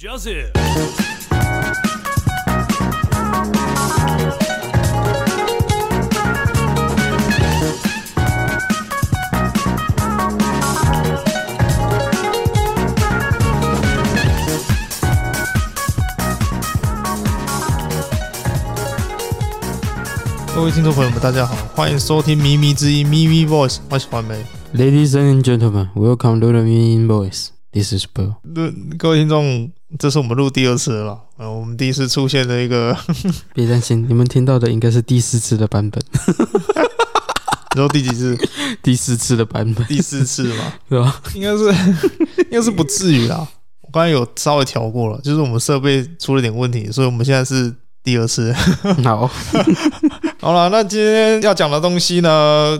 Joseph。各位听众朋友们，大家好，欢迎收听《咪咪之音》咪咪 Voice，我是环美。Ladies and gentlemen, welcome to the Mi Voice. This is Bill。各位听众，这是我们录第二次了。呃，我们第一次出现的一个，别担心，你们听到的应该是第四次的版本。然后第几次？第四次的版本。第四次嘛，是吧？应该是，应该是不至于啦。我刚才有稍微调过了，就是我们设备出了点问题，所以我们现在是。第二次，好，好了，那今天要讲的东西呢，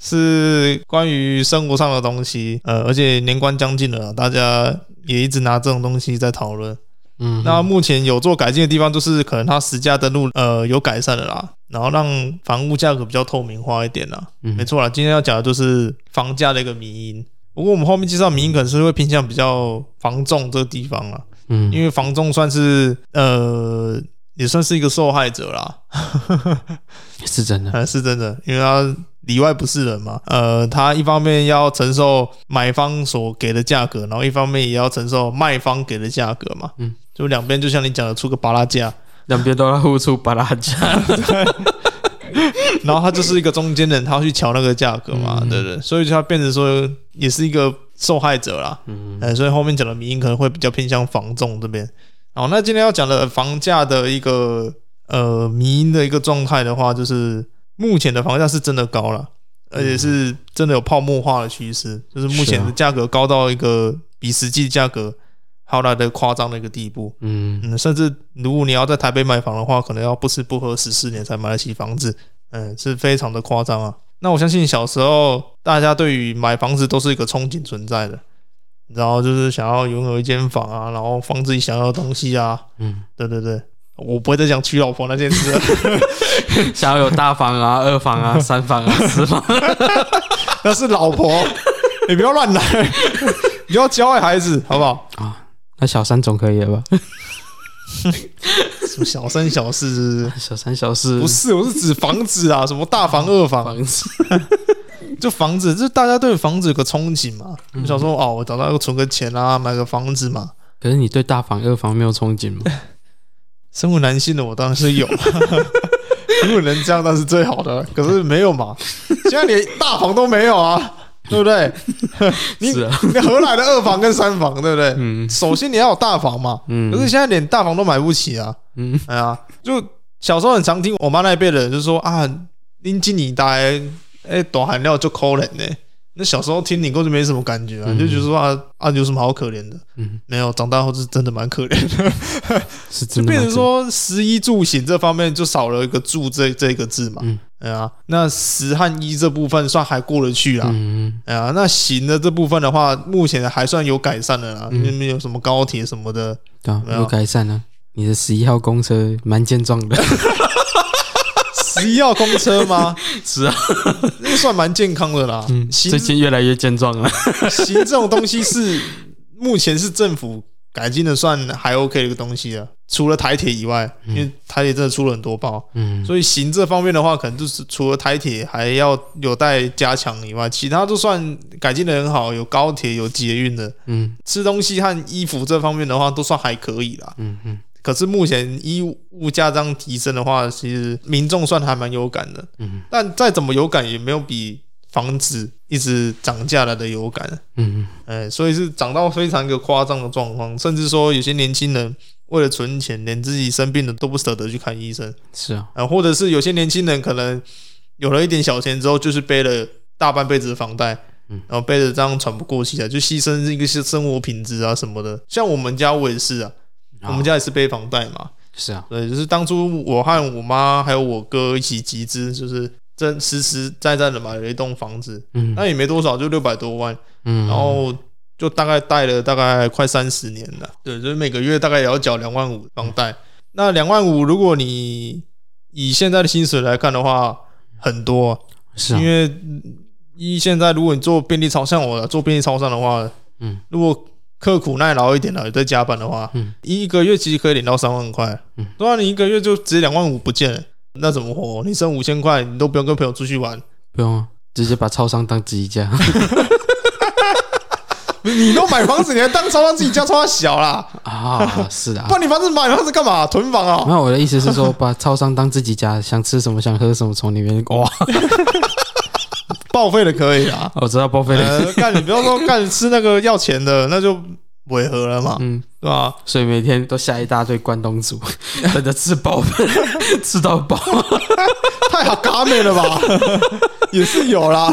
是关于生活上的东西，呃，而且年关将近了，大家也一直拿这种东西在讨论。嗯，那目前有做改进的地方，就是可能它实价登录，呃，有改善了啦，然后让房屋价格比较透明化一点啦。嗯，没错啦，今天要讲的就是房价的一个迷因。不过我们后面介绍迷因，可能是会偏向比较房仲这个地方了。嗯，因为房仲算是呃。也算是一个受害者啦，是真的，还 是真的，因为他里外不是人嘛。呃，他一方面要承受买方所给的价格，然后一方面也要承受卖方给的价格嘛。嗯，就两边就像你讲的出个巴拉价，两边都要付出巴拉价。对。然后他就是一个中间人，他要去瞧那个价格嘛，对不对？所以就他变成说也是一个受害者啦。嗯，呃，所以后面讲的民因可能会比较偏向房仲这边。好，那今天要讲的房价的一个呃迷因的一个状态的话，就是目前的房价是真的高了，而且是真的有泡沫化的趋势，就是目前的价格高到一个比实际价格还要来的夸张的一个地步。嗯嗯，甚至如果你要在台北买房的话，可能要不吃不喝十四年才买得起房子，嗯，是非常的夸张啊。那我相信小时候大家对于买房子都是一个憧憬存在的。然后就是想要拥有一间房啊，然后放自己想要的东西啊。嗯，对对对，我不会再讲娶老婆那件事了。想要有大房啊、二房啊、三房啊、四房，那是老婆，你不要乱来，你要教坏孩子，好不好？啊，那小三总可以了吧？什么小三小四？小三小四？不是，我是指房子啊，什么大房、二房？房子。就房子，就大家对房子有个憧憬嘛。我、嗯、想说，哦，我找到要存个钱啊，买个房子嘛。可是你对大房、二房没有憧憬吗？身为男性的我当然是有，如果能这样，那是最好的。可是没有嘛，现在连大房都没有啊，对不对？你是、啊、你何来的二房跟三房，对不对？嗯。首先你要有大房嘛。嗯。可是现在连大房都买不起啊。嗯。哎呀，就小时候很常听我妈那一辈的人就说啊，拎进你带。哎，多含料就可怜呢。那小时候听你，根本就没什么感觉啊，嗯、就觉得说啊啊，有什么好可怜的？嗯，没有，长大后是真的蛮可怜的，是真的。就变成说，食衣住行这方面就少了一个“住”这这个字嘛。嗯，哎呀，那食和衣这部分算还过得去啦。嗯，哎呀，那行的这部分的话，目前还算有改善的啦，因为没有什么高铁什么的，对，有改善了。你的十一号公车蛮健壮的。十一号公车吗？是啊，那算蛮健康的啦。嗯，最近越来越健壮了。行这种东西是目前是政府改进的，算还 OK 的一个东西啊。除了台铁以外，因为台铁真的出了很多包，嗯，所以行这方面的话，可能就是除了台铁还要有待加强以外，其他都算改进的很好。有高铁，有捷运的，嗯，吃东西和衣服这方面的话，都算还可以啦。嗯嗯。可是目前衣物价这样提升的话，其实民众算还蛮有感的。嗯，但再怎么有感，也没有比房子一直涨价来的有感。嗯嗯，哎，所以是涨到非常一个夸张的状况，甚至说有些年轻人为了存钱，连自己生病了都不舍得去看医生。是啊，啊，或者是有些年轻人可能有了一点小钱之后，就是背了大半辈子的房贷，嗯，然后背着这样喘不过气来，就牺牲一个生活品质啊什么的。像我们家我也是啊。我们家也是背房贷嘛，是啊，对，就是当初我和我妈还有我哥一起集资，就是真实实在在的买了一栋房子，嗯，那也没多少，就六百多万，嗯，然后就大概贷了大概快三十年了，对，就是每个月大概也要缴两万五房贷。那两万五，如果你以现在的薪水来看的话，很多，是因为一现在如果你做便利超，像我做便利超商的话，嗯，如果刻苦耐劳一点了，在加班的话，嗯，一个月其实可以领到三万块，嗯，对啊，你一个月就直接两万五不见了，那怎么活？你剩五千块，你都不用跟朋友出去玩，不用啊，直接把超商当自己家。你都买房子，你还当超商自己家，超商小啦 啊？是啊，不然你房子买房子干嘛？囤房啊？没有，我的意思是说，把超商当自己家，想吃什么，想喝什么，从里面哇，报废的可以啊。我知道报废的，干你不要说干吃那个要钱的，那就违和了嘛，嗯，对吧？所以每天都下一大堆关东煮，等着吃饱饭，吃到饱，太好嘎美了吧？也是有啦。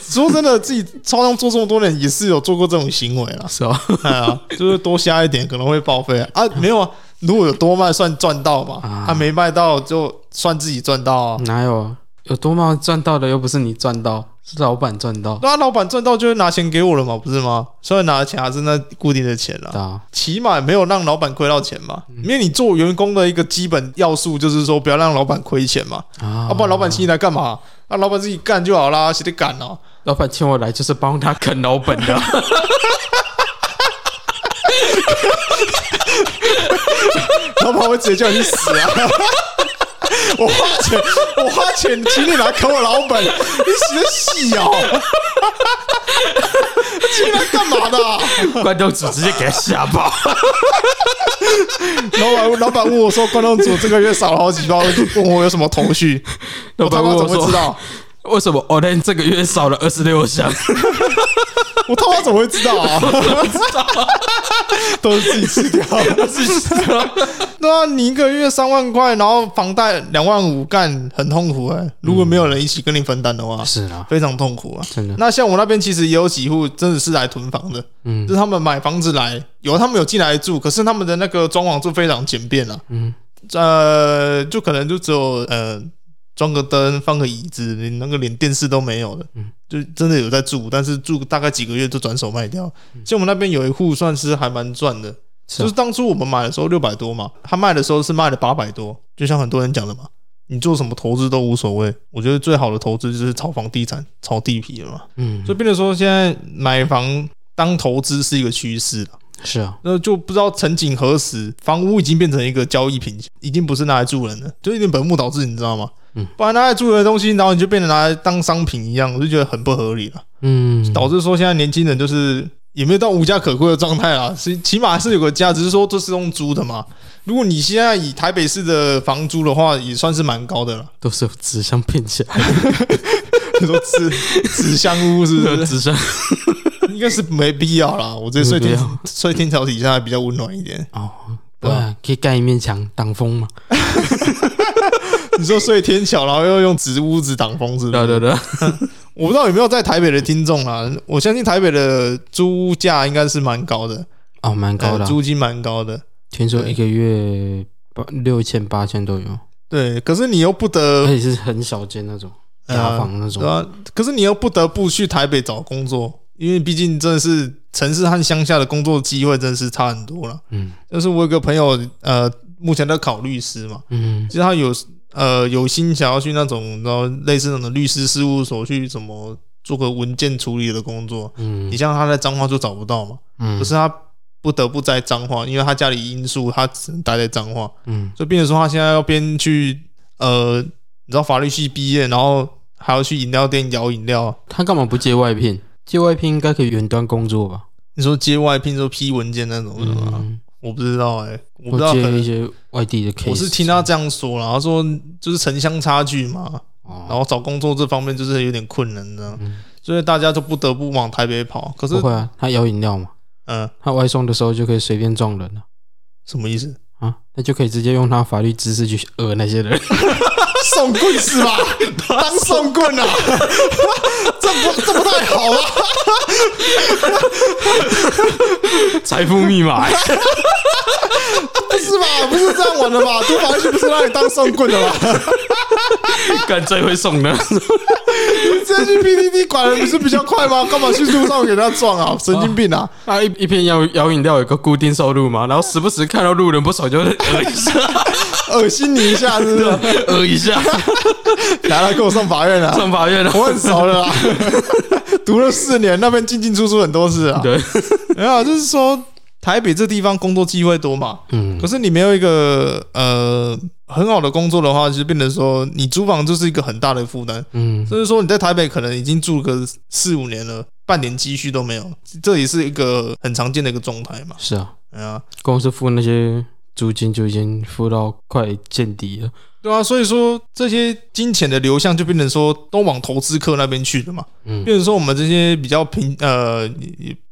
说真的，自己超商做这么多年，也是有做过这种行为啦。是吧？哎呀，就是多下一点可能会报废啊。没有啊，如果有多卖算赚到嘛，他没卖到就算自己赚到啊。哪有有多卖赚到的又不是你赚到，是老板赚到。那老板赚到就会拿钱给我了嘛，不是吗？虽然拿的钱还是那固定的钱啦，起码没有让老板亏到钱嘛。因为你做员工的一个基本要素就是说不要让老板亏钱嘛。啊，不然老板请你来干嘛？那老板自己干就好啦，谁得干哦？老板请我来就是帮他啃老本的，老板会直接叫你死啊！我花钱，我花钱请你来啃我老本，你死的戏哦！请你来干嘛的？关东煮直接给他下爆！老板，老板问我说：“关东煮这个月少了好几包，问我有什么头绪？”老板问我怎么会知道？为什么我连这个月少了二十六箱？我他妈怎么会知道啊？都是自己吃掉，自己吃掉。对啊，你一个月三万块，然后房贷两万五，干很痛苦哎。如果没有人一起跟你分担的话，是啊，非常痛苦啊。真的。那像我那边其实也有几户真的是来囤房的，嗯，就是他们买房子来，有他们有进来住，可是他们的那个装潢就非常简便啊，嗯，呃，就可能就只有呃。装个灯，放个椅子，你那个连电视都没有的，嗯，就真的有在住，但是住大概几个月就转手卖掉。像我们那边有一户算是还蛮赚的，就是当初我们买的时候六百多嘛，他卖的时候是卖了八百多。就像很多人讲的嘛，你做什么投资都无所谓，我觉得最好的投资就是炒房地产、炒地皮了嘛。嗯，所以变成说现在买房当投资是一个趋势了。是啊，那就不知道曾几何时，房屋已经变成一个交易品，已经不是拿来住人了，就有点本末倒置，你知道吗？嗯，不然拿来住人的东西，然后你就变成拿来当商品一样，我就觉得很不合理了。嗯，导致说现在年轻人就是也没有到无家可归的状态啊，是起码是有个家，只是说这是用租的嘛。如果你现在以台北市的房租的话，也算是蛮高的了，都是纸箱骗起来的。你说纸纸箱屋是不是？纸箱。应该是没必要啦，我这睡天 睡天桥底下还比较温暖一点哦。对啊，可以盖一面墙挡风嘛。你说睡天桥，然后又用纸屋子挡风，是不是？对对对。我不知道有没有在台北的听众啊，我相信台北的租价应该是蛮高的哦，蛮高的，租金蛮高的。听说一个月八六千八千都有。对，可是你又不得，而且是很小间那种雅房那种。对啊，可是你又不得不去台北找工作。因为毕竟真的是城市和乡下的工作机会真的是差很多了。嗯，就是我有个朋友，呃，目前在考律师嘛。嗯，其实他有呃有心想要去那种然后类似那种律师事务所去什么做个文件处理的工作。嗯，你像他在彰化就找不到嘛。嗯，可是他不得不在彰化，因为他家里因素，他只能待在彰化。嗯，所以变成说他现在要边去呃，你知道法律系毕业，然后还要去饮料店摇饮料。他干嘛不接外聘？接外聘应该可以远端工作吧？你说接外聘说批文件那种是吗？嗯、我不知道哎、欸，我不知道可能一些外地的 case。我是听他这样说啦，他说就是城乡差距嘛，哦、然后找工作这方面就是有点困难的，嗯、所以大家就不得不往台北跑。可是不会啊，他摇饮料嘛，嗯，他外送的时候就可以随便撞人了，什么意思啊？那就可以直接用他法律知识去讹那些人。送棍是吧？当送棍啊？这不这不太好啊！财富密码？不是吧？不是这样玩的吧？读法律不是让你当送棍的吧？干最会送的，你直接去 PDD 管人不是比较快吗？干嘛去路上给他撞啊？神经病啊！啊，一一片摇摇饮料有个固定收入嘛，然后时不时看到路人不爽就讹一下，恶心你一下，是不是？讹一下，来来给我上法院了，上法院了，我很熟了啦，读了四年，那边进进出出很多次啊。对，没有，就是说台北这地方工作机会多嘛。嗯。可是你没有一个呃很好的工作的话，就变成说你租房就是一个很大的负担。嗯。所以说你在台北可能已经住个四五年了，半点积蓄都没有，这也是一个很常见的一个状态嘛。是啊。哎呀，光是付那些租金就已经付到快见底了。对啊，所以说这些金钱的流向就变成说都往投资客那边去了嘛。嗯，变成说我们这些比较平呃，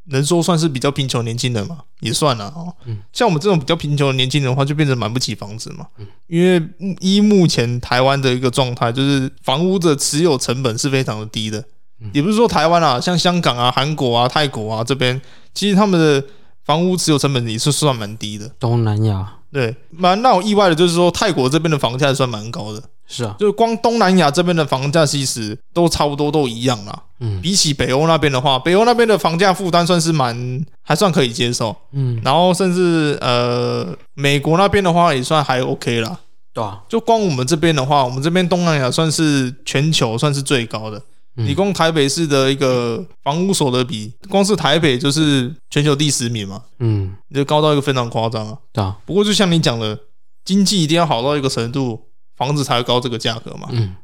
能说算是比较贫穷年轻人嘛，也算了哦。嗯，像我们这种比较贫穷的年轻人的话，就变成买不起房子嘛。嗯，因为依目前台湾的一个状态，就是房屋的持有成本是非常的低的。嗯，也不是说台湾啊，像香港啊、韩国啊、泰国啊这边，其实他们的房屋持有成本也是算蛮低的。东南亚。对，蛮让我意外的，就是说泰国这边的房价算蛮高的。是啊，就是光东南亚这边的房价其实都差不多都一样啦。嗯，比起北欧那边的话，北欧那边的房价负担算是蛮还算可以接受。嗯，然后甚至呃美国那边的话也算还 OK 啦。对啊，就光我们这边的话，我们这边东南亚算是全球算是最高的。你光台北市的一个房屋所得比，光是台北就是全球第十名嘛，嗯，就高到一个非常夸张啊。对啊，不过就像你讲的，经济一定要好到一个程度，房子才会高这个价格嘛。嗯，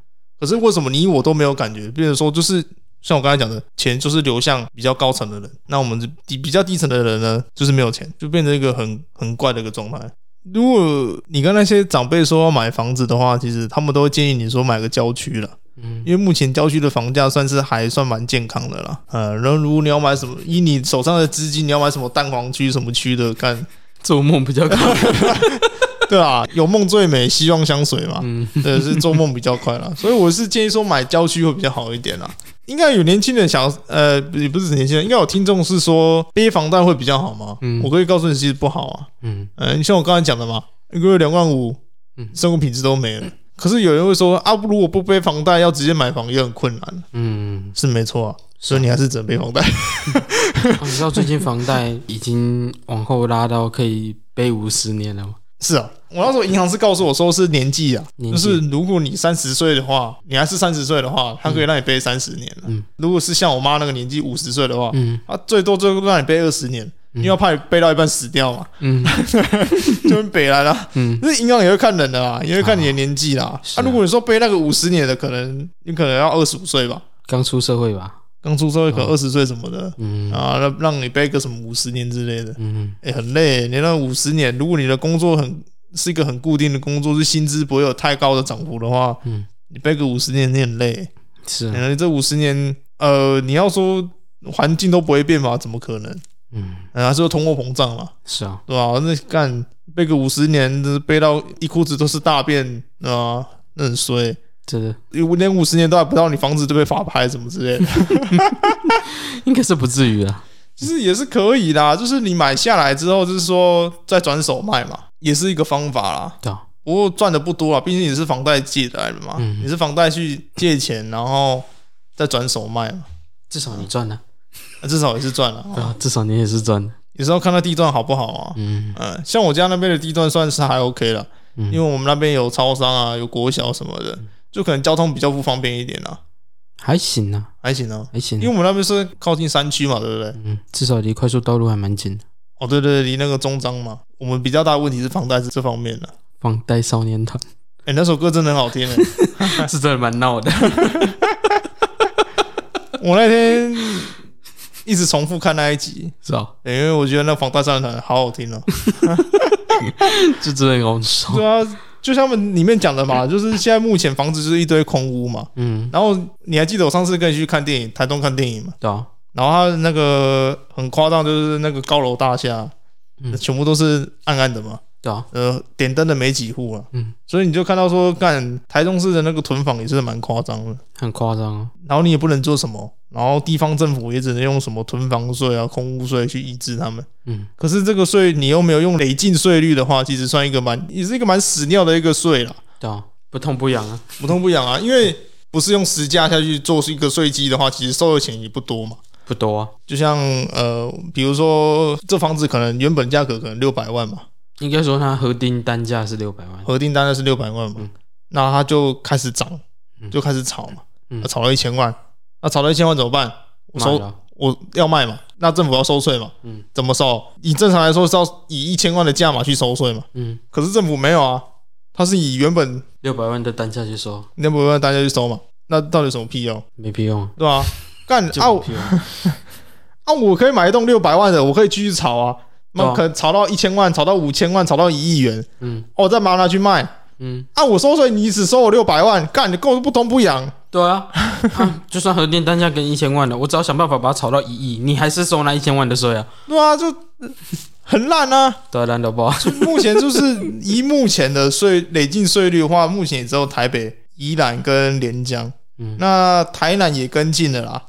可是为什么你我都没有感觉？比如说，就是像我刚才讲的，钱就是流向比较高层的人，那我们低比较低层的人呢，就是没有钱，就变成一个很很怪的一个状态。如果你跟那些长辈说要买房子的话，其实他们都会建议你说买个郊区了。嗯，因为目前郊区的房价算是还算蛮健康的啦。呃，然后如果你要买什么，以你手上的资金，你要买什么蛋黄区什么区的，干做梦比较快，对啊，有梦最美，希望相随嘛。嗯，对，是做梦比较快啦。所以我是建议说买郊区会比较好一点啦。应该有年轻人想，呃，也不是年轻人，应该有听众是说背房贷会比较好吗？嗯，我可以告诉你，其实不好啊。嗯，呃，你像我刚才讲的嘛，一个月两万五，嗯，生活品质都没了。可是有人会说啊，如果不背房贷，要直接买房也很困难。嗯，是没错啊，所以你还是只能背房贷。你知道最近房贷已经往后拉到可以背五十年了吗？是啊，我那时候银行是告诉我说是年纪啊，就是如果你三十岁的话，你还是三十岁的话，他可以让你背三十年了。嗯，如果是像我妈那个年纪五十岁的话，嗯，他最多最多让你背二十年。因为怕你背到一半死掉嘛，嗯，就北来了，嗯，那银行也会看人的啦，也会看你的年纪啦。啊，如果你说背那个五十年的，可能你可能要二十五岁吧，刚出社会吧，刚出社会可能二十岁什么的，嗯，啊，让让你背个什么五十年之类的，嗯，哎，很累。你那五十年，如果你的工作很是一个很固定的工作，是薪资不会有太高的涨幅的话，嗯，你背个五十年，你很累。是，你这五十年，呃，你要说环境都不会变吧？怎么可能？嗯，还是通货膨胀嘛？是啊，对吧？那干背个五十年，背到一裤子都是大便啊，那很衰，真的。连五十年都还不到，你房子就被法拍什么之类的，应该是不至于啦。其实也是可以的，就是你买下来之后，就是说再转手卖嘛，也是一个方法啦。对啊，不过赚的不多啊，毕竟你是房贷借来的嘛，你是房贷去借钱，然后再转手卖嘛，至少你赚了。至少也是赚了，对啊，至少你也是赚。有时候看到地段好不好啊？嗯嗯，像我家那边的地段算是还 OK 了，因为我们那边有超商啊，有国小什么的，就可能交通比较不方便一点啊。还行啊，还行啊，还行。因为我们那边是靠近山区嘛，对不对？嗯，至少离快速道路还蛮近的。哦，对对，离那个中章嘛。我们比较大的问题是房贷是这方面的。房贷少年团，哎，那首歌真的很好听诶，是真的蛮闹的。我那天。一直重复看那一集，是啊，因为我觉得那房贷少年团好好听哦，就真的很好笑。对啊，就像他们里面讲的嘛，就是现在目前房子就是一堆空屋嘛，嗯，然后你还记得我上次跟你去看电影，台东看电影嘛？对啊，然后他那个很夸张，就是那个高楼大厦，全部都是暗暗的嘛。对啊，呃，点灯的没几户啊，嗯，所以你就看到说，干台中市的那个囤房也是蛮夸张的，很夸张啊。然后你也不能做什么，然后地方政府也只能用什么囤房税啊、空屋税去抑制他们，嗯。可是这个税你又没有用累进税率的话，其实算一个蛮也是一个蛮屎尿的一个税啦。对啊，不痛不痒啊，不痛不痒啊，因为不是用实价下去做一个税基的话，其实收的钱也不多嘛，不多啊。就像呃，比如说这房子可能原本价格可能六百万嘛。应该说，它核定单价是六百万，核定单价是六百万嘛，那它就开始涨，就开始炒嘛，炒了一千万，那炒到一千万怎么办？我收我要卖嘛，那政府要收税嘛，嗯，怎么收？以正常来说是要以一千万的价码去收税嘛，嗯，可是政府没有啊，他是以原本六百万的单价去收，六百万单价去收嘛，那到底有什么屁用？没屁用，对吧？干 啊，啊，我可以买一栋六百万的，我可以继续炒啊，那可能炒到一千万，炒到五千万，炒到一亿元，嗯，我再把它拿去卖。嗯，啊，我收税，你只收我六百万，干，你跟我不痛不痒。对啊，啊，就算核电单价跟一千万的，我只要想办法把它炒到一亿，你还是收那一千万的税啊？对啊，就很烂啊，对，烂到爆。目前就是以目前的税累进税率的话，目前也只有台北、宜兰跟连江，嗯，那台南也跟进了啦。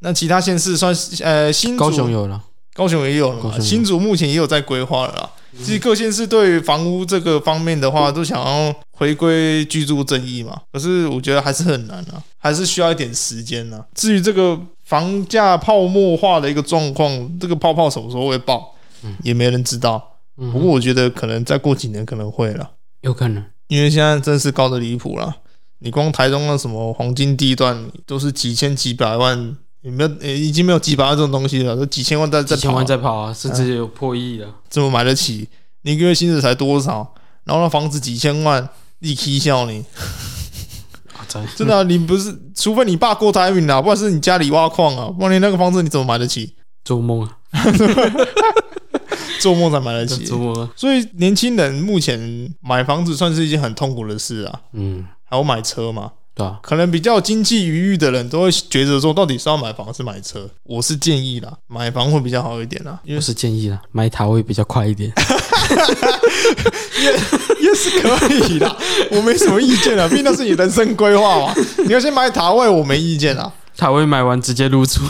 那其他县市算呃新高雄有了，高雄也有了嘛，新竹目前也有在规划了啦。其实各县市对于房屋这个方面的话，都想要回归居住正义嘛。可是我觉得还是很难啊，还是需要一点时间啊。至于这个房价泡沫化的一个状况，这个泡泡什么时候会爆，也没人知道。不过我觉得可能再过几年可能会了，有可能，因为现在真是高的离谱了。你光台中的什么黄金地段，都是几千几百万。有没有？已经没有几百万这种东西了，都几千万在在跑，啊，几千万在跑啊，甚至有破亿了，啊。怎么买得起？你一个月薪水才多少？然后那房子几千万，你起笑你？真的，啊，你不是？除非你爸郭台铭啊，不然是你家里挖矿啊，不然你那个房子你怎么买得起？做梦啊！做梦才买得起。做梦啊。所以年轻人目前买房子算是一件很痛苦的事啊。嗯。还有买车嘛？对啊，可能比较经济余裕的人都会觉得说，到底是要买房还是买车？我是建议啦，买房会比较好一点啦。我是建议啦，买塔会比较快一点，也也是可以啦。我没什么意见啊，毕竟那是你人生规划嘛。你要先买塔位，我没意见啊。塔位买完直接入住，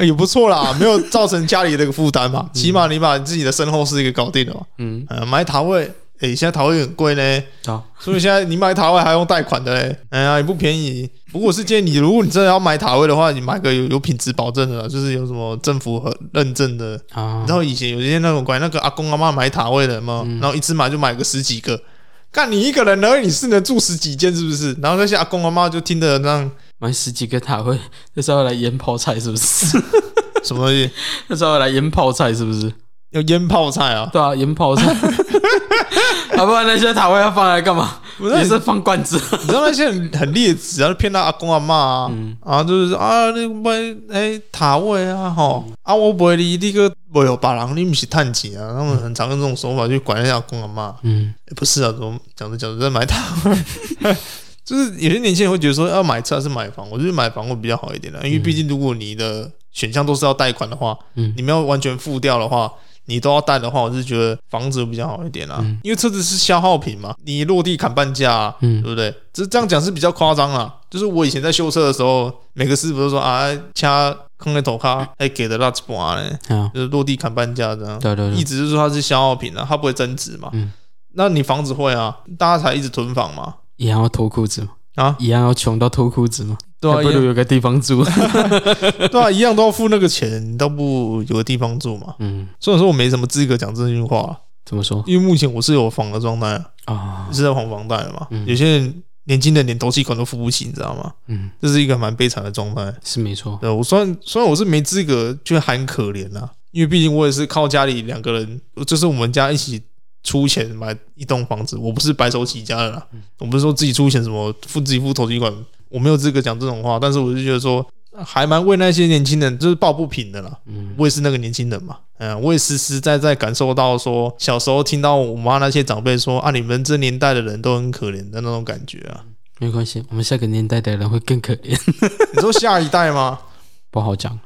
也不错啦，没有造成家里的一个负担嘛。起码你把你自己的身后事给搞定了嘛。嗯，买塔位。诶、欸，现在塔位很贵呢，啊、所以现在你买塔位还用贷款的嘞，哎呀，也不便宜。不过我是建议你，如果你真的要买塔位的话，你买个有有品质保证的，就是有什么政府和认证的。啊、然后以前有些那种关于那个阿公阿妈买塔位的嘛，嗯、然后一次买就买个十几个，看你一个人而已，你是能住十几间是不是？然后那些阿公阿妈就听得那样买十几个塔位，那是要来腌泡菜是不是？什么东西？那是要来腌泡菜是不是？要腌泡菜啊？对啊，腌泡菜。啊，不然那些塔位要放来干嘛？不是也是放罐子？你知道那些很很劣质啊，骗他阿公阿妈啊，嗯、啊，就是啊，你买哎塔位啊，吼、嗯、啊，我不会你这个没有把人，你不是探钱啊？他们很常用这种手法去管一下阿公阿妈。嗯、欸，不是啊，怎么讲着讲着在买塔位？就是有些年轻人会觉得说，要买车还是买房？我觉得买房会比较好一点的，因为毕竟如果你的选项都是要贷款的话，嗯，你没有完全付掉的话。你都要带的话，我是觉得房子比较好一点啦，嗯、因为车子是消耗品嘛，你落地砍半价、啊，嗯、对不对？这这样讲是比较夸张啦。就是我以前在修车的时候，每个师傅都说啊，掐坑在头卡还给的那几半呢，嗯、就是落地砍半价这样。对对对，一直就是说它是消耗品啊，它不会增值嘛。嗯、那你房子会啊，大家才一直囤房嘛，一样要脱裤子嘛，啊，一样要穷到脱裤子嘛。对啊，不如有个地方住。对啊，一样都要付那个钱，倒不有个地方住嘛。嗯，虽然说我没什么资格讲这句话，怎么说？因为目前我是有房的状态啊，是在还房贷的嘛。有些人年轻人连头期款都付不起，你知道吗？嗯，这是一个蛮悲惨的状态，是没错。对，我虽然虽然我是没资格，就还很可怜呐，因为毕竟我也是靠家里两个人，就是我们家一起出钱买一栋房子，我不是白手起家的啦，我不是说自己出钱什么付自己付头期款。我没有资格讲这种话，但是我就觉得说，还蛮为那些年轻人就是抱不平的啦。嗯，我也是那个年轻人嘛，嗯，我也实实在在感受到说，小时候听到我妈那些长辈说啊，你们这年代的人都很可怜的那种感觉啊。没关系，我们下个年代的人会更可怜。你说下一代吗？不好讲。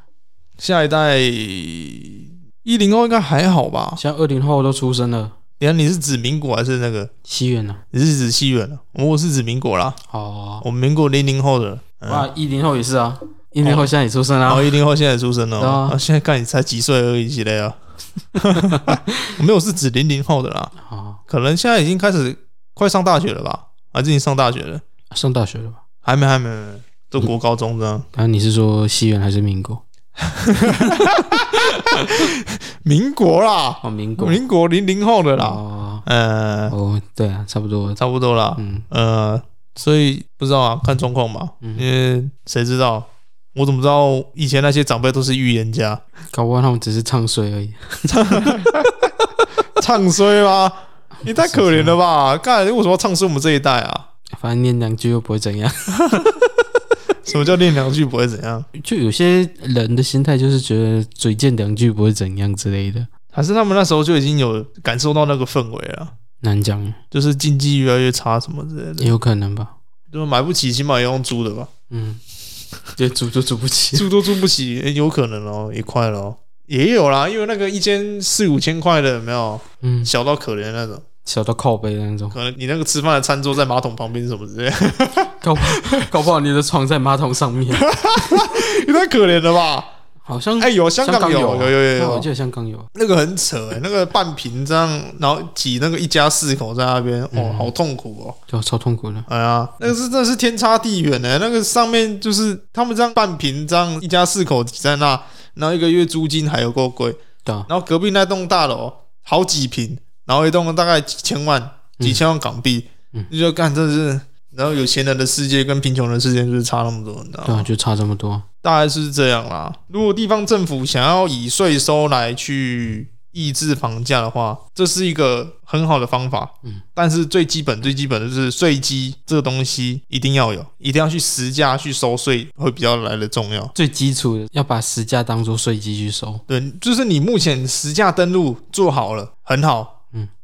下一代一零后应该还好吧？像二零后都出生了。你看，你是指民国还是那个西元呢？你是指西元的，我是指民国啦。哦，我们民国零零后的，哇，一零后也是啊，一零后现在也出生了。哦，一零后现在也出生了。啊，现在看你才几岁而已，几类啊？我没有是指零零后的啦。啊，可能现在已经开始快上大学了吧？还是已经上大学了？上大学了吧？还没，还没，都国高中这样。啊，你是说西元还是民国？民国啦，哦，民国，民国零零后的啦，呃，哦，对啊，差不多，差不多啦，嗯，呃，所以不知道啊，看状况嘛。因为谁知道？我怎么知道以前那些长辈都是预言家？搞不好他们只是唱衰而已。唱衰吗？你太可怜了吧！干，为什么要唱衰我们这一代啊？反正念两句又不会怎样。什么叫练两句不会怎样？就有些人的心态就是觉得嘴贱两句不会怎样之类的。还是他们那时候就已经有感受到那个氛围了？难讲，就是经济越来越差什么之类的。也有可能吧。就买不起，起码也用租的吧。嗯，就租都租不起，租都租不起，欸，有可能哦，也快了哦，也有啦，因为那个一间四五千块的有没有？嗯，小到可怜那种。小到靠背的那种，可能你那个吃饭的餐桌在马桶旁边什么之类。的，搞不搞不好你的床在马桶上面，你太可怜了吧？好像哎、欸、有香港有有有有有，我记得香港有。那个很扯那个半平这样，然后挤那个一家四口在那边，嗯、哦，好痛苦哦，就超痛苦的。哎呀，那个是真的是天差地远呢、欸，那个上面就是他们这样半平这样一家四口挤在那，然后一个月租金还有够贵，对，然后隔壁那栋大楼好几坪，然后一栋大概几千万。几千万港币，嗯，你就干这是，然后有钱人的世界跟贫穷人的世界就是差那么多，你知道吗？对啊，就差这么多，大概是这样啦。如果地方政府想要以税收来去抑制房价的话，这是一个很好的方法。嗯，但是最基本、最基本的就是税基这个东西一定要有，一定要去实价去收税，会比较来的重要。最基础的要把实价当做税基去收。对，就是你目前实价登录做好了，很好。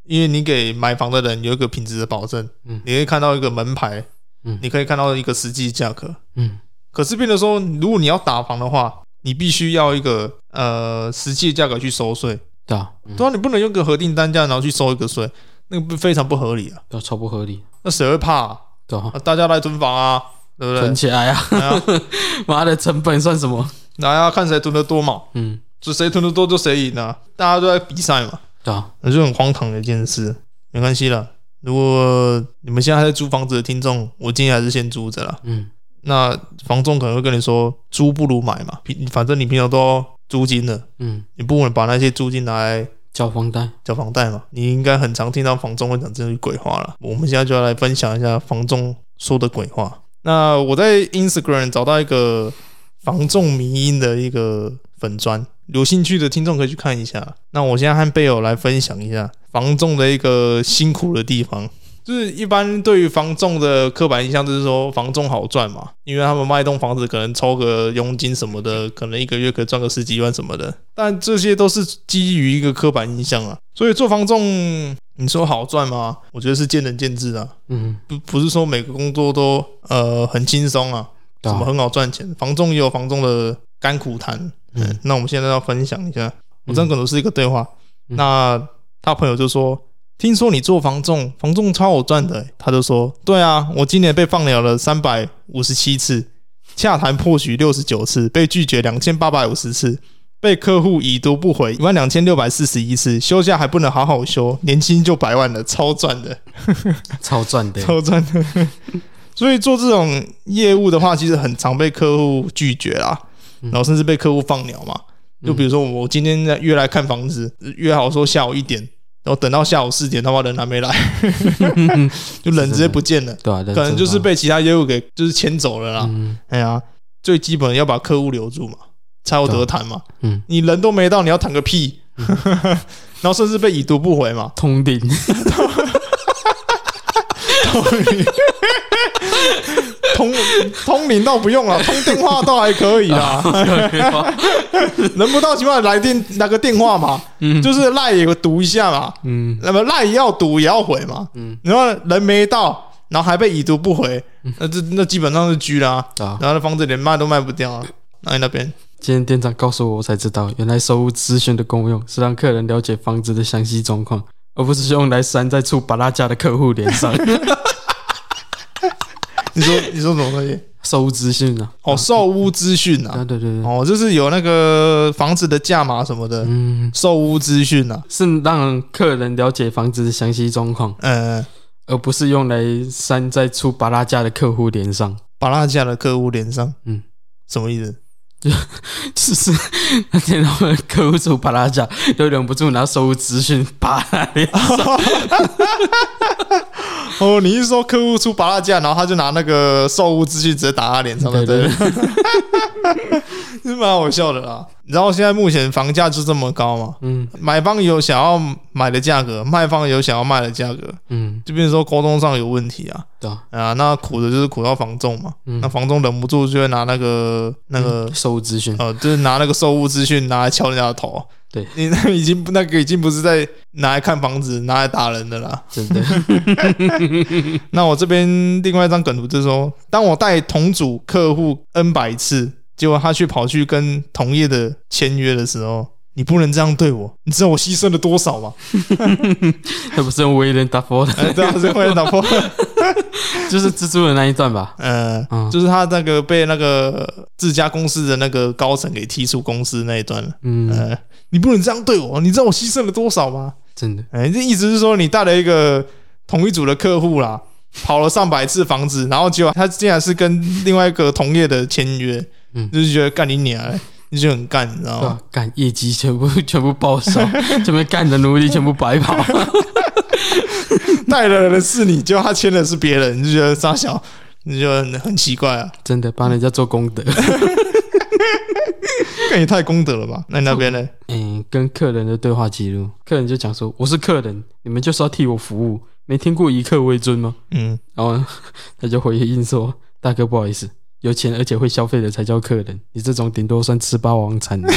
因为你给买房的人有一个品质的保证，嗯，你可以看到一个门牌，嗯，你可以看到一个实际价格，嗯，可是变成说，如果你要打房的话，你必须要一个呃实际价格去收税，对啊，对啊，你不能用个核定单价然后去收一个税，那个不非常不合理啊，对，超不合理，那谁会怕啊？对啊，大家来囤房啊，对不对？囤起来啊，妈的成本算什么？来啊，看谁囤的多嘛，嗯，就谁囤的多就谁赢啊，大家都在比赛嘛。对啊，那就很荒唐的一件事，没关系了。如果你们现在还在租房子的听众，我建议还是先租着啦。嗯，那房仲可能会跟你说，租不如买嘛，平反正你平常都要租金的。嗯，你不能把那些租金拿来缴房贷，交房贷嘛。你应该很常听到房仲会讲这句鬼话了。我们现在就要来分享一下房仲说的鬼话。那我在 Instagram 找到一个房仲迷因的一个粉专。有兴趣的听众可以去看一下。那我现在和贝友来分享一下房仲的一个辛苦的地方，就是一般对于房仲的刻板印象就是说房仲好赚嘛，因为他们卖一栋房子可能抽个佣金什么的，可能一个月可以赚个十几万什么的。但这些都是基于一个刻板印象啊。所以做房仲，你说好赚吗？我觉得是见仁见智啊。嗯，不不是说每个工作都呃很轻松啊，什么很好赚钱，房仲也有房仲的甘苦谈。嗯，那我们现在要分享一下，我这可能是一个对话。嗯、那他朋友就说：“听说你做房仲，房仲超好赚的、欸。”他就说：“对啊，我今年被放鸟了三百五十七次，洽谈破局六十九次，被拒绝两千八百五十次，被客户已读不回一万两千六百四十一次，休假还不能好好休，年薪就百万了，超赚的，超赚的，超赚的。所以做这种业务的话，其实很常被客户拒绝啦。”然后甚至被客户放鸟嘛，就比如说我今天约来看房子，约好说下午一点，然后等到下午四点，他妈人还没来，就人直接不见了，对，可能就是被其他业务给就是牵走了啦。哎呀，最基本要把客户留住嘛，才有得谈嘛。嗯，你人都没到，你要谈个屁？然后甚至被已读不回嘛，通顶。通通灵倒不用了，通电话倒还可以啦。人不到起码来电那个电话嘛，嗯，就是赖也读一下嘛，嗯，那么赖要读也要回嘛，嗯，然后人没到，然后还被已读不回，那这那基本上是狙啦，然后那房子连卖都卖不掉啊。那你那边，今天店长告诉我，我才知道，原来收屋资讯的功用是让客人了解房子的详细状况，而不是用来扇在出巴拉价的客户脸上。你说你说什么东西？售屋资讯啊？哦，售屋资讯啊？对对对对。哦，就是有那个房子的价码什么的。嗯，售屋资讯啊，是让客人了解房子的详细状况。嗯，而不是用来山寨出巴拉价的客户脸上。巴拉价的客户脸上？嗯，什么意思？就是是 那天他们客户组巴拉价，都忍不住拿收物资讯扒他脸上。哦，你是说客户出芭乐价，然后他就拿那个售屋资讯直接打他脸上的，对，对，对，是蛮好笑的啦。然后现在目前房价就这么高嘛，嗯，买方有想要买的价格，卖方有想要卖的价格，嗯，就比如说沟通上有问题啊，对啊，啊，那苦的就是苦到房仲嘛，嗯，那房仲忍不住就会拿那个那个售屋资讯，呃，就是拿那个售屋资讯拿来敲人家的头。对，你那 已经那个已经不是在拿来看房子，拿来打人的啦，真的。那我这边另外一张梗图就是说，当我带同组客户 N 百次，结果他去跑去跟同业的签约的时候，你不能这样对我，你知道我牺牲了多少吗？他不是用威廉打破的，对啊，是威廉打破，就是蜘蛛的那一段吧？呃，就是他那个被那个自家公司的那个高层给踢出公司那一段，嗯。呃你不能这样对我，你知道我牺牲了多少吗？真的，哎，这意思是说你带了一个同一组的客户啦，跑了上百次房子，然后结果他竟然是跟另外一个同业的签约，嗯，就是觉得干你娘，你就很干，你知道吗？干业绩全部 全部报销，这边干的奴隶全部白跑，带的人是你，结果他签的是别人，你就觉得傻小，你就很很奇怪啊，真的帮人家做功德。这也太功德了吧？那你那边呢？嗯，跟客人的对话记录，客人就讲说：“我是客人，你们就是要替我服务，没听过以客为尊吗？”嗯，然后他就回应说：“大哥，不好意思，有钱而且会消费的才叫客人，你这种顶多算吃霸王餐。”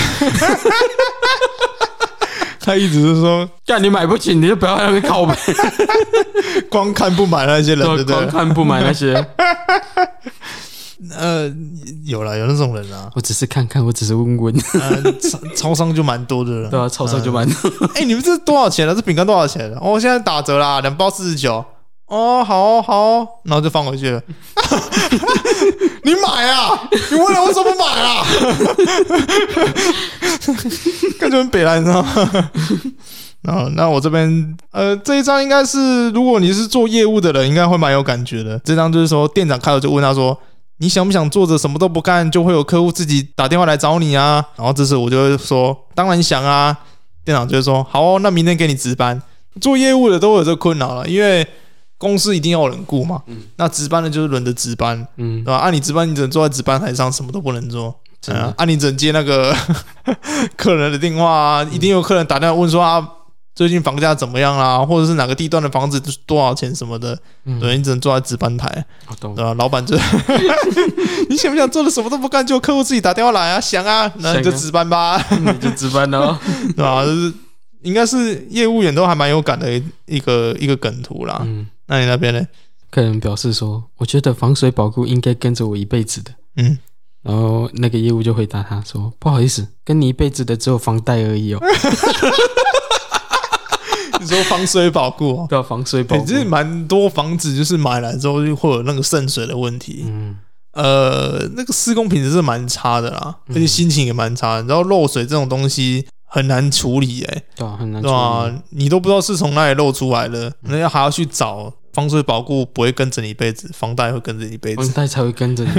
他一直是说：“干你买不起，你就不要在那边靠北，光看不买那些人，对不对？光看不买那些。”呃，有了，有那种人啊。我只是看看，我只是问问。呃，超超商就蛮多的了。对啊，超商就蛮多。哎、呃欸，你们这多少钱啊？这饼干多少钱？哦，现在打折啦，两包四十九。哦，好哦好哦，然后就放回去了。你买啊？你问了为什么不买啊？感觉很北蓝，你知道吗？然后，那我这边，呃，这一张应该是，如果你是做业务的人，应该会蛮有感觉的。这张就是说，店长开头就问他说。你想不想坐着什么都不干，就会有客户自己打电话来找你啊？然后这时我就会说，当然想啊。店长就会说，好哦，那明天给你值班。做业务的都有这个困扰了，因为公司一定要有人雇嘛。嗯。那值班的就是轮着值班，嗯，对吧？按你值班，你只能坐在值班台上，什么都不能做。嗯。按你只能接那个 客人的电话啊，一定有客人打电话问说啊。最近房价怎么样啦？或者是哪个地段的房子多少钱什么的？嗯、对，你只能坐在值班台，懂对吧？老板就，你想不想做的什么都不干，就客户自己打电话来啊？想啊，那你就值班吧，你就值班喽，对吧？就是应该是业务员都还蛮有感的一个一个梗图啦。嗯，那你那边呢？客人表示说，我觉得防水保固应该跟着我一辈子的。嗯，然后那个业务就回答他说，不好意思，跟你一辈子的只有房贷而已哦。你说防水保固、哦，对啊，防水保固，其实蛮多房子就是买来之后就会有那个渗水的问题。嗯，呃，那个施工品质是蛮差的啦，而且心情也蛮差的。然后漏水这种东西很难处理、欸，哎，对啊，很难处理，对啊，你都不知道是从哪里漏出来的，那要还要去找防水保固，不会跟着你一辈子，房贷会跟着你一辈子，房贷才会跟着你。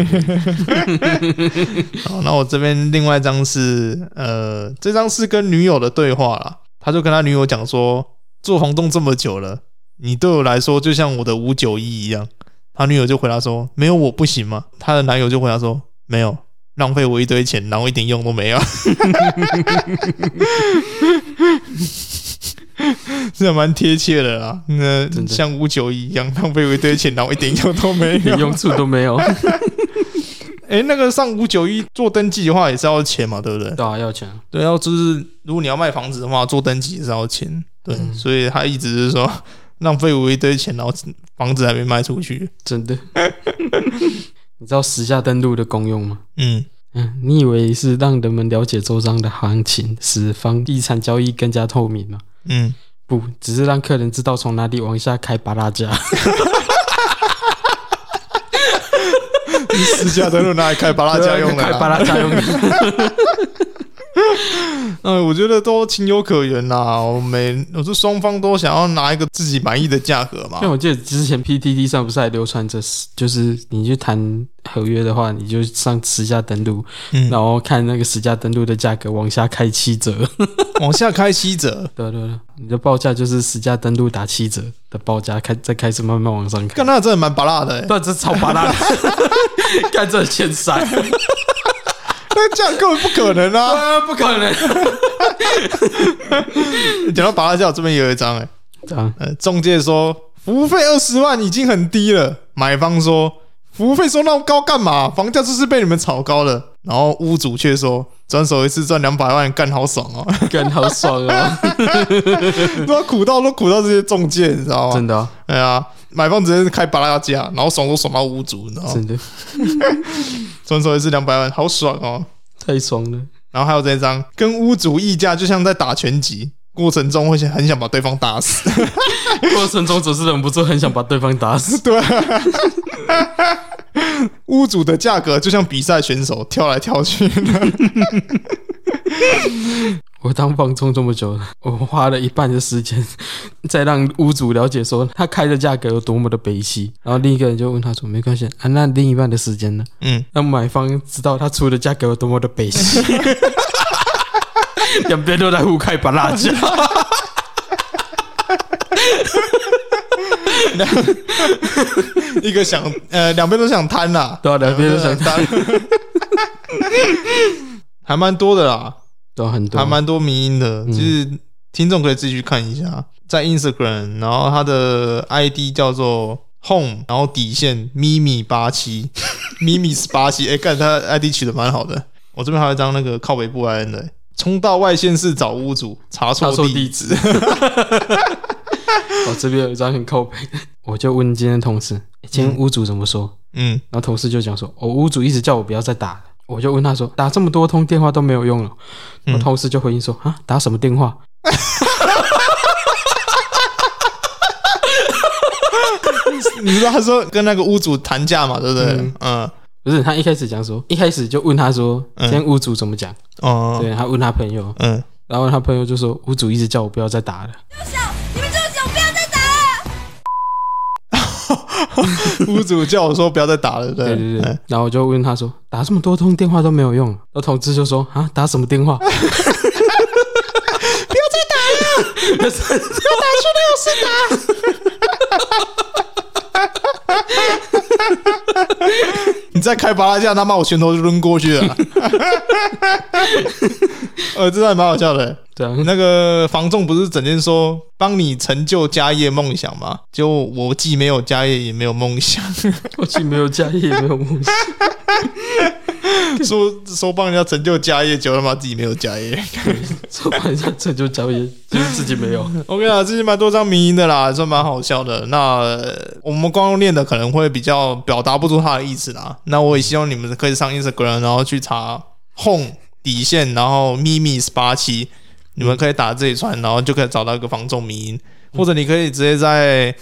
好，那我这边另外一张是，呃，这张是跟女友的对话啦，他就跟他女友讲说。做房东这么久了，你对我来说就像我的五九一一样。他女友就回答说：“没有我不行吗？”他的男友就回答说：“没有，浪费我一堆钱，然后一点用都没有。” 这蛮贴切的啦。那像五九一一样，浪费我一堆钱，然后一点用都没有，用处都没有。哎、欸，那个上五九一做登记的话也是要钱嘛，对不对？对啊，要钱。对，要就是如果你要卖房子的话，做登记也是要钱。对，嗯、所以他一直是说 浪费我一堆钱，然后房子还没卖出去，真的。你知道时下登录的功用吗？嗯嗯，你以为是让人们了解周遭的行情，使房地产交易更加透明吗？嗯，不，只是让客人知道从哪里往下开巴拉加。你实价登录拿来开巴拉加用的，开巴拉加用的。嗯，我觉得都情有可原啦。我每我是双方都想要拿一个自己满意的价格嘛。因为我记得之前 PTT 上不是还流传着，就是你去谈合约的话，你就上实价登录，嗯、然后看那个实价登录的价格往下开七折，往下开七折。对对对，你的报价就是实价登录打七折的报价，开再开始慢慢往上看。那真的蛮拔辣的、欸，对，这超拔辣的，干这欠塞。那 这样根本不可能啊！啊不可能。讲到拔辣价，这边也有一张哎，这样，呃，中介说服务费二十万已经很低了，买方说服务费收那么高干嘛？房价就是被你们炒高了。然后屋主却说转手一次赚两百万，干好爽哦，干好爽哦，都苦到都苦到这些中介，你知道吗？真的、哦，对啊，买方直接是开巴拉价，然后爽都爽到屋主，你知道吗？真的。转手也是两百万，好爽哦，太爽了。然后还有这张，跟屋主议价就像在打拳击，过程中会很想把对方打死，过程中总是忍不住很想把对方打死。对，屋主的价格就像比赛选手跳来跳去的。我当房仲这么久了，我花了一半的时间在让屋主了解说他开的价格有多么的悲喜，然后另一个人就问他说：“没关系啊，那另一半的时间呢？”嗯，让买方知道他出的价格有多么的北七，两边都在互开拔辣价，一个想呃，两边都想贪呐，对啊，两边都想贪，还蛮多的啦。都很多，还蛮多迷音的，就是听众可以自己去看一下，在 Instagram，然后他的 ID 叫做 Home，然后底线咪咪八七，咪咪是八七，哎，看他 ID 取得蛮好的。我这边还有一张那个靠北布莱恩的，冲到外县市找屋主，查错地址。我这边有一张很靠北，我就问今天同事，今天屋主怎么说？嗯，然后同事就讲说，我屋主一直叫我不要再打了。我就问他说：“打这么多通电话都没有用了。”我同事就回应说：“啊，打什么电话？” 你知道他说跟那个屋主谈价嘛，对不对？嗯，不是，他一开始讲说，一开始就问他说：“今天屋主怎么讲？”哦，对，他问他朋友，嗯，然后他朋友就说：“屋主一直叫我不要再打了。” 屋主叫我说不要再打了，对对对，对。然后我就问他说：“打这么多通电话都没有用。”那同志就说：“啊，打什么电话？不要再打了，要打去六十打。”你再开巴拉架，他妈我拳头就抡过去了。呃，这还蛮好笑的。对啊，那个房仲不是整天说帮你成就家业梦想吗？就我既没有家业，也没有梦想。我既没有家业，也没有梦想。说说帮人家成就家业，就他妈自己没有家业。说帮人家成就家业，就是自己没有。OK 啊，最近蛮多张迷因的啦，算蛮好笑的。那我们光用念的可能会比较表达不出他的意思啦。那我也希望你们可以上 Instagram，然后去查 Home 底线，然后咪咪十八七。你们可以打这一串，然后就可以找到一个防重迷因，或者你可以直接在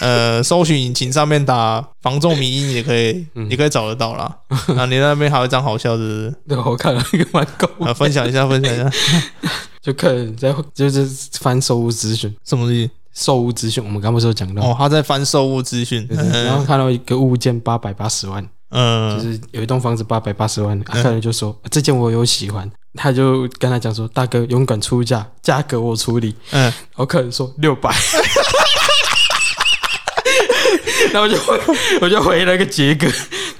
呃 搜寻引擎上面打防重迷音，也可以，你可以找得到啦。啊，你那边还有一张好笑的，对，我看了一个蛮高，啊，分享一下，分享一下，就客人在就是翻售物资讯，什么东西？售物资讯，我们刚不是有讲到？哦，他在翻售物资讯，然后看到一个物件八百八十万，嗯，就是有一栋房子八百八十万，客人就说这件我有喜欢。他就跟他讲说：“大哥，勇敢出价，价格我处理。”嗯，然后客人说六百，然后我就回，我就回了一个杰哥，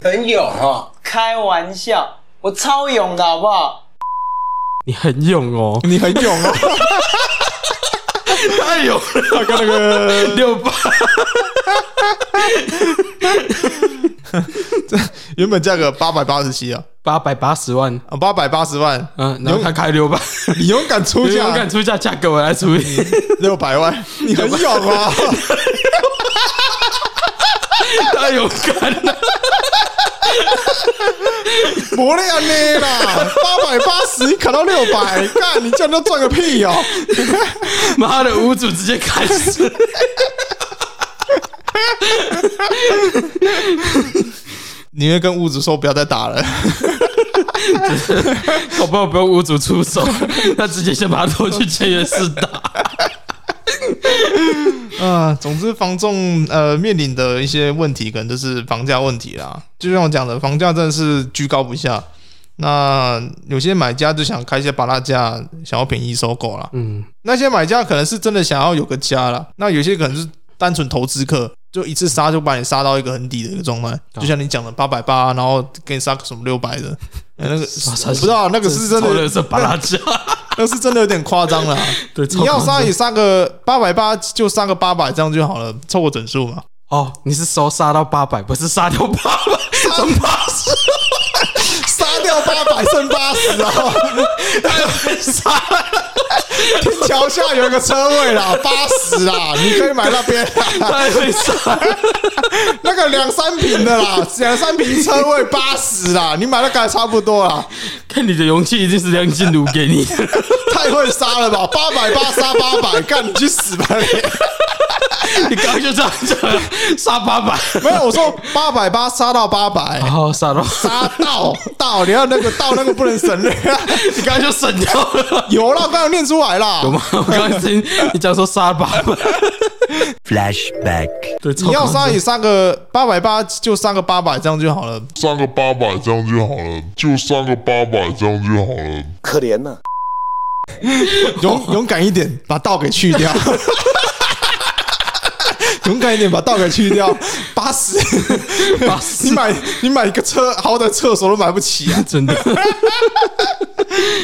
很勇哦，开玩笑，我超勇的好不好？你很勇哦，你很勇哦，太勇了，他跟那个六八。这原本价格八百八十七啊，八百八十万。啊，八百八十万，嗯，然后他开六百，你勇敢出价，勇敢出价，价格我来处理，六百万，你很勇啊，太勇敢了，磨练呢啦，八百八十，你砍到六百，干，你这样都赚个屁哦，妈的，屋主直接开始。你会跟屋主说不要再打了。我 不不用屋主出手，他直接先把他拖去签约室打。啊，总之房仲呃面临的一些问题，可能就是房价问题啦。就像我讲的，房价真的是居高不下。那有些买家就想开一些巴拉价，想要便宜收购啦。嗯，那些买家可能是真的想要有个家啦。那有些可能是单纯投资客，就一次杀就把你杀到一个很底的一个状态。就像你讲的八百八，然后给你杀个什么六百的，欸、那个 我不知道那个是真的是巴拉价，那是真的有点夸张了。对，你要杀也杀个八百八，就杀个八百这样就好了，凑个整数嘛。哦，你是说杀到八百，不是杀掉八百，什么八十？掉八百剩八十啊！太会杀！天桥下有一个车位啦，八十啊，你可以买那边。太会杀！那个两三平的啦，两三平车位八十啦，你买那个还差不多啦。看你的勇气，一定是梁静茹给你的。太会杀了吧！八百八杀八百，干你去死吧你！你刚刚就这样讲，杀八百，没有我说八百八杀到八百，然后杀到杀到到，你要那个到那个不能省略，你刚刚就省掉了，有了，刚刚念出来了，有吗？我刚刚听你讲说杀八百，Flashback，对，你要杀也杀个八百八，就杀个八百，这样就好了，杀个八百这样就好了，就杀个八百这样就好了，可怜呐，勇勇敢一点，把道给去掉。勇敢一点，把道给去掉。八十，八十，你买你买一个车，好歹厕所都买不起啊！真的，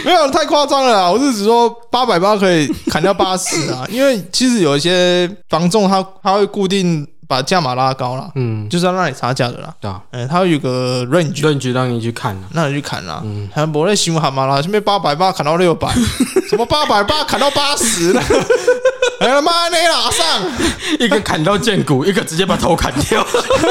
没有太夸张了。我是只说八百八可以砍掉八十啊，因为其实有一些房仲他他会固定把价码拉高了，嗯，就是要让你差价的啦。对啊，嗯，他会有个 range，range 让你去看，让你去砍啦。嗯，还不会新闻喊嘛啦，什么八百八砍到六百，什么八百八砍到八十了。哎呀妈！你阿桑，一个砍到剑骨，一个直接把头砍掉。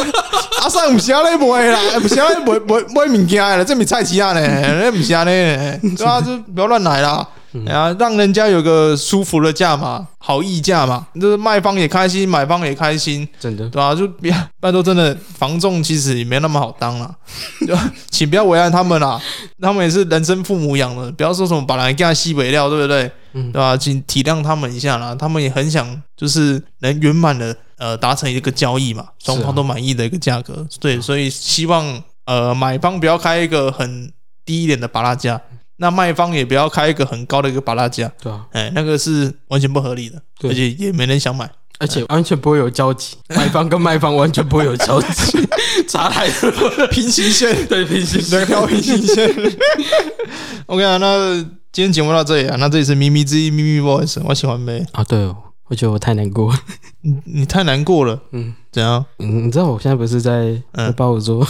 阿桑不是阿咧卖啦，不是阿咧卖卖卖物件啦，这米菜市啊呢，那不是阿咧，对啊，就不要乱来啦。哎呀，让人家有个舒服的价嘛，好议价嘛，就是卖方也开心，买方也开心，真的，对吧？就别拜托，真的房仲其实也没那么好当啦，就请不要为难他们啦，他们也是人生父母养的，不要说什么把人家西北料，对不对？对吧？请体谅他们一下啦，他们也很想就是能圆满的呃达成一个交易嘛，双方都满意的一个价格，对，所以希望呃买方不要开一个很低一点的巴拉价。那卖方也不要开一个很高的一个巴拉价，对啊，哎，那个是完全不合理的，而且也没人想买，而且完全不会有交集，买方跟卖方完全不会有交集，差太多，平行线，对，平行线，两条平行线。OK 啊，那今天节目到这里啊，那这里是咪咪之一咪咪 voice，我喜欢没啊？对哦。我觉得我太难过，你你太难过了，嗯，怎样？嗯，你知道我现在不是在报我说，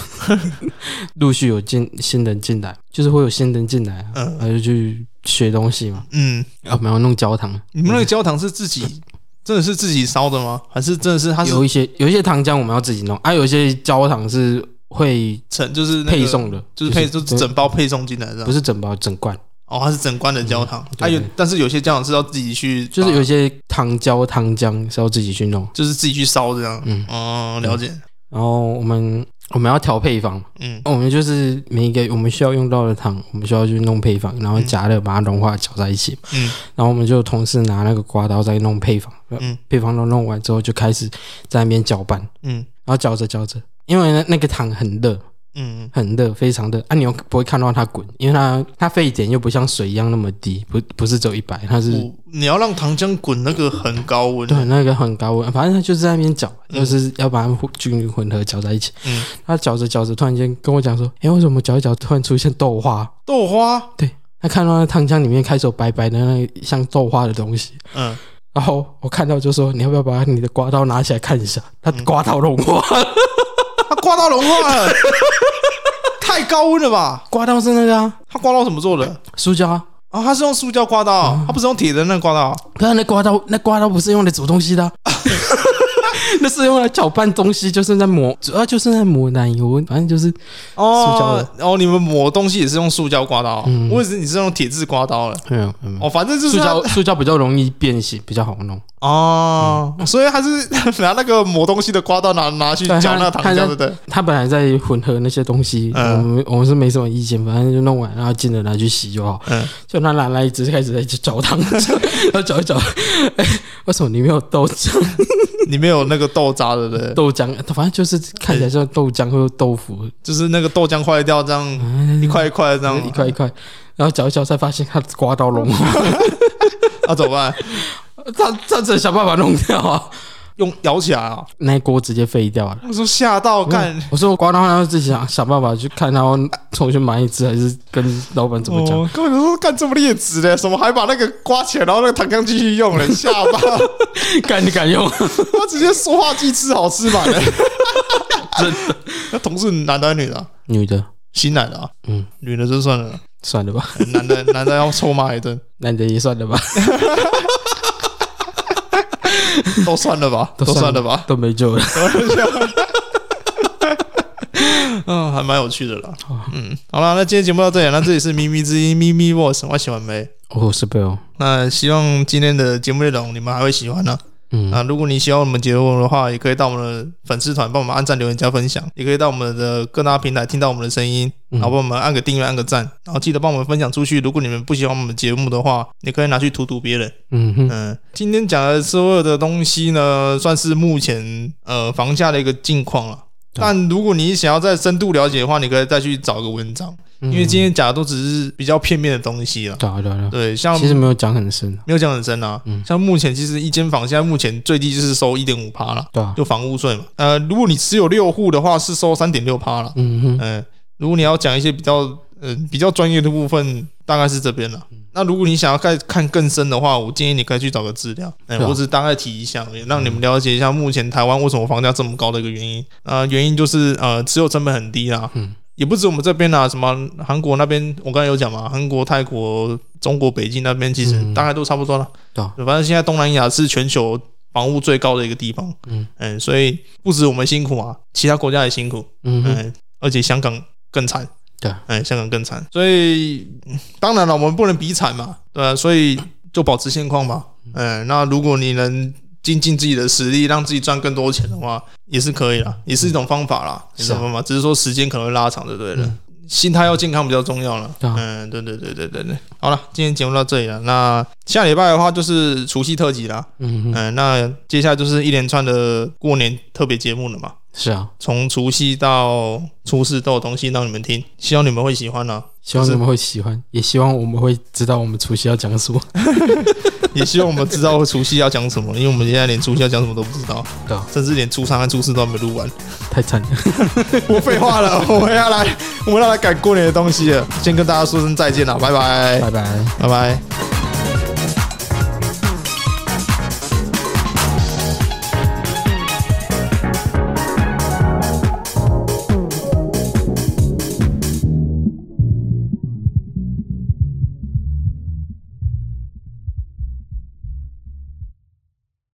陆续有进新人进来，就是会有新人进来，嗯，他就去学东西嘛，嗯，啊，没有弄焦糖，你们那个焦糖是自己 真的是自己烧的吗？还是真的是它有一些有一些糖浆我们要自己弄，啊，有一些焦糖是会成就是配送的，就是配就是整包配送进来的，不是整包整罐。哦，它是整罐的焦糖，还有，但是有些焦糖是要自己去，就是有些糖焦、糖浆是要自己去弄，就是自己去烧这样。嗯，哦，了解。然后我们我们要调配方，嗯，我们就是每一个我们需要用到的糖，我们需要去弄配方，然后加热把它融化搅在一起。嗯，然后我们就同时拿那个刮刀在弄配方，嗯，配方都弄完之后就开始在那边搅拌，嗯，然后搅着搅着，因为那那个糖很热。嗯，很热，非常热啊！你又不会看到它滚，因为它它沸点又不像水一样那么低，不不是只有一百，它是你要让糖浆滚那个很高温，对，那个很高温，反正它就是在那边搅，嗯、就是要把它们均匀混合搅在一起。嗯，他搅着搅着，突然间跟我讲说：“哎、欸，为什么搅一搅突然出现豆花？豆花？对，他看到那糖浆里面开始有白白的那个像豆花的东西。嗯，然后我看到就说：你要不要把你的刮刀拿起来看一下？他刮到融化。嗯 ”它刮到融化了，太高温了吧？刮刀是那个啊？它刮刀怎么做的？塑胶啊？啊，它是用塑胶刮刀，它不是用铁的那个刮刀。可是那刮刀，那刮刀不是用来煮东西的。那是用来搅拌东西，就是在磨，主要就是在磨奶油，反正就是哦，塑胶的哦，你们磨东西也是用塑胶刮刀，嗯我以为你是用铁质刮刀了。没有没有，哦，反正就是塑胶塑胶比较容易变形，比较好弄。哦，所以还是 拿那个磨东西的刮刀拿拿去对搅那糖浆，对不对？他本来在混合那些东西，嗯我们我们是没什么意见，反正就弄完，然后进了拿去洗就好。嗯，就他拿来一直开始在搅糖，然后搅一搅，哎，为什么你没有豆浆？你没有那个豆渣，的人？豆浆，反正就是看起来像豆浆或者豆腐，就是那个豆浆坏掉，这样一块一块的这样。一块一块，然后搅一搅才发现它刮到龙，那，啊，怎么办？他他只能想办法弄掉啊，用摇起来啊！那一锅直接废掉了。我说吓到干，我说我刮到，然后自己想想办法去看，然后重新买一只，还是跟老板怎么讲？哦，根本就说干这么劣质的，什么还把那个刮起来，然后那个糖浆继续用了，吓爆！干你敢用？他直接塑化剂吃好吃满了，真的？那同事男的还是女的啊？女的，新来的啊，嗯，女的就算了，算了吧，男的男的要臭骂一顿，男的也算了吧，都算了吧，都算了吧，都没救了。嗯，还蛮有趣的啦。嗯，好了，那今天节目到这里，那这里是咪咪之音咪咪 voice，我喜欢没？哦，是贝哦，那希望今天的节目内容你们还会喜欢呢、嗯，那如果你喜欢我们节目的话，也可以到我们的粉丝团帮我们按赞、留言、加分享，也可以到我们的各大平台听到我们的声音，然后帮我们按个订阅、按个赞，然后记得帮我们分享出去。如果你们不喜欢我们节目的话，你可以拿去荼毒别人。嗯哼，嗯，今天讲的所有的东西呢，算是目前呃房价的一个近况了。但如果你想要再深度了解的话，你可以再去找个文章，因为今天讲的都只是比较片面的东西了。对啊对啊，对，像其实没有讲很深，没有讲很深啊。像目前其实一间房现在目前最低就是收一点五趴了，对啊，就房屋税嘛。呃，如果你持有六户的话，是收三点六趴了。嗯哼，嗯，如果你要讲一些比较呃比较专业的部分，大概是这边了。那如果你想要再看更深的话，我建议你可以去找个资料。嗯，是啊我只大概提一下，也让你们了解一下目前台湾为什么房价这么高的一个原因。呃，原因就是呃持有成本很低啦。嗯，也不止我们这边啊，什么韩国那边，我刚才有讲嘛，韩国、泰国、中国北京那边其实大概都差不多了。对啊，反正现在东南亚是全球房屋最高的一个地方。嗯嗯，所以不止我们辛苦啊，其他国家也辛苦。嗯，嗯，而且香港更惨。对，哎，香港更惨，所以嗯当然了，我们不能比惨嘛，对啊，所以就保持现况吧。嗯，那如果你能精进自己的实力，让自己赚更多钱的话，也是可以啦，也是一种方法啦，也是一种方法，只是说时间可能会拉长，对不对了？心态要健康比较重要了。嗯，对对对对对对。好了，今天节目到这里了。那下礼拜的话就是除夕特辑啦。嗯嗯，那接下来就是一连串的过年特别节目了嘛。是啊，从除夕到初四都有东西让你们听，希望你们会喜欢呢、啊。希望你们会喜欢，也希望我们会知道我们除夕要讲什么，也希望我们知道除夕要讲什么，因为我们现在连除夕要讲什么都不知道，对啊，甚至连初三和初四都还没录完。太惨了。我废话了，我们要来，我们要来赶过年的东西了。先跟大家说声再见了，拜拜，拜拜。拜拜。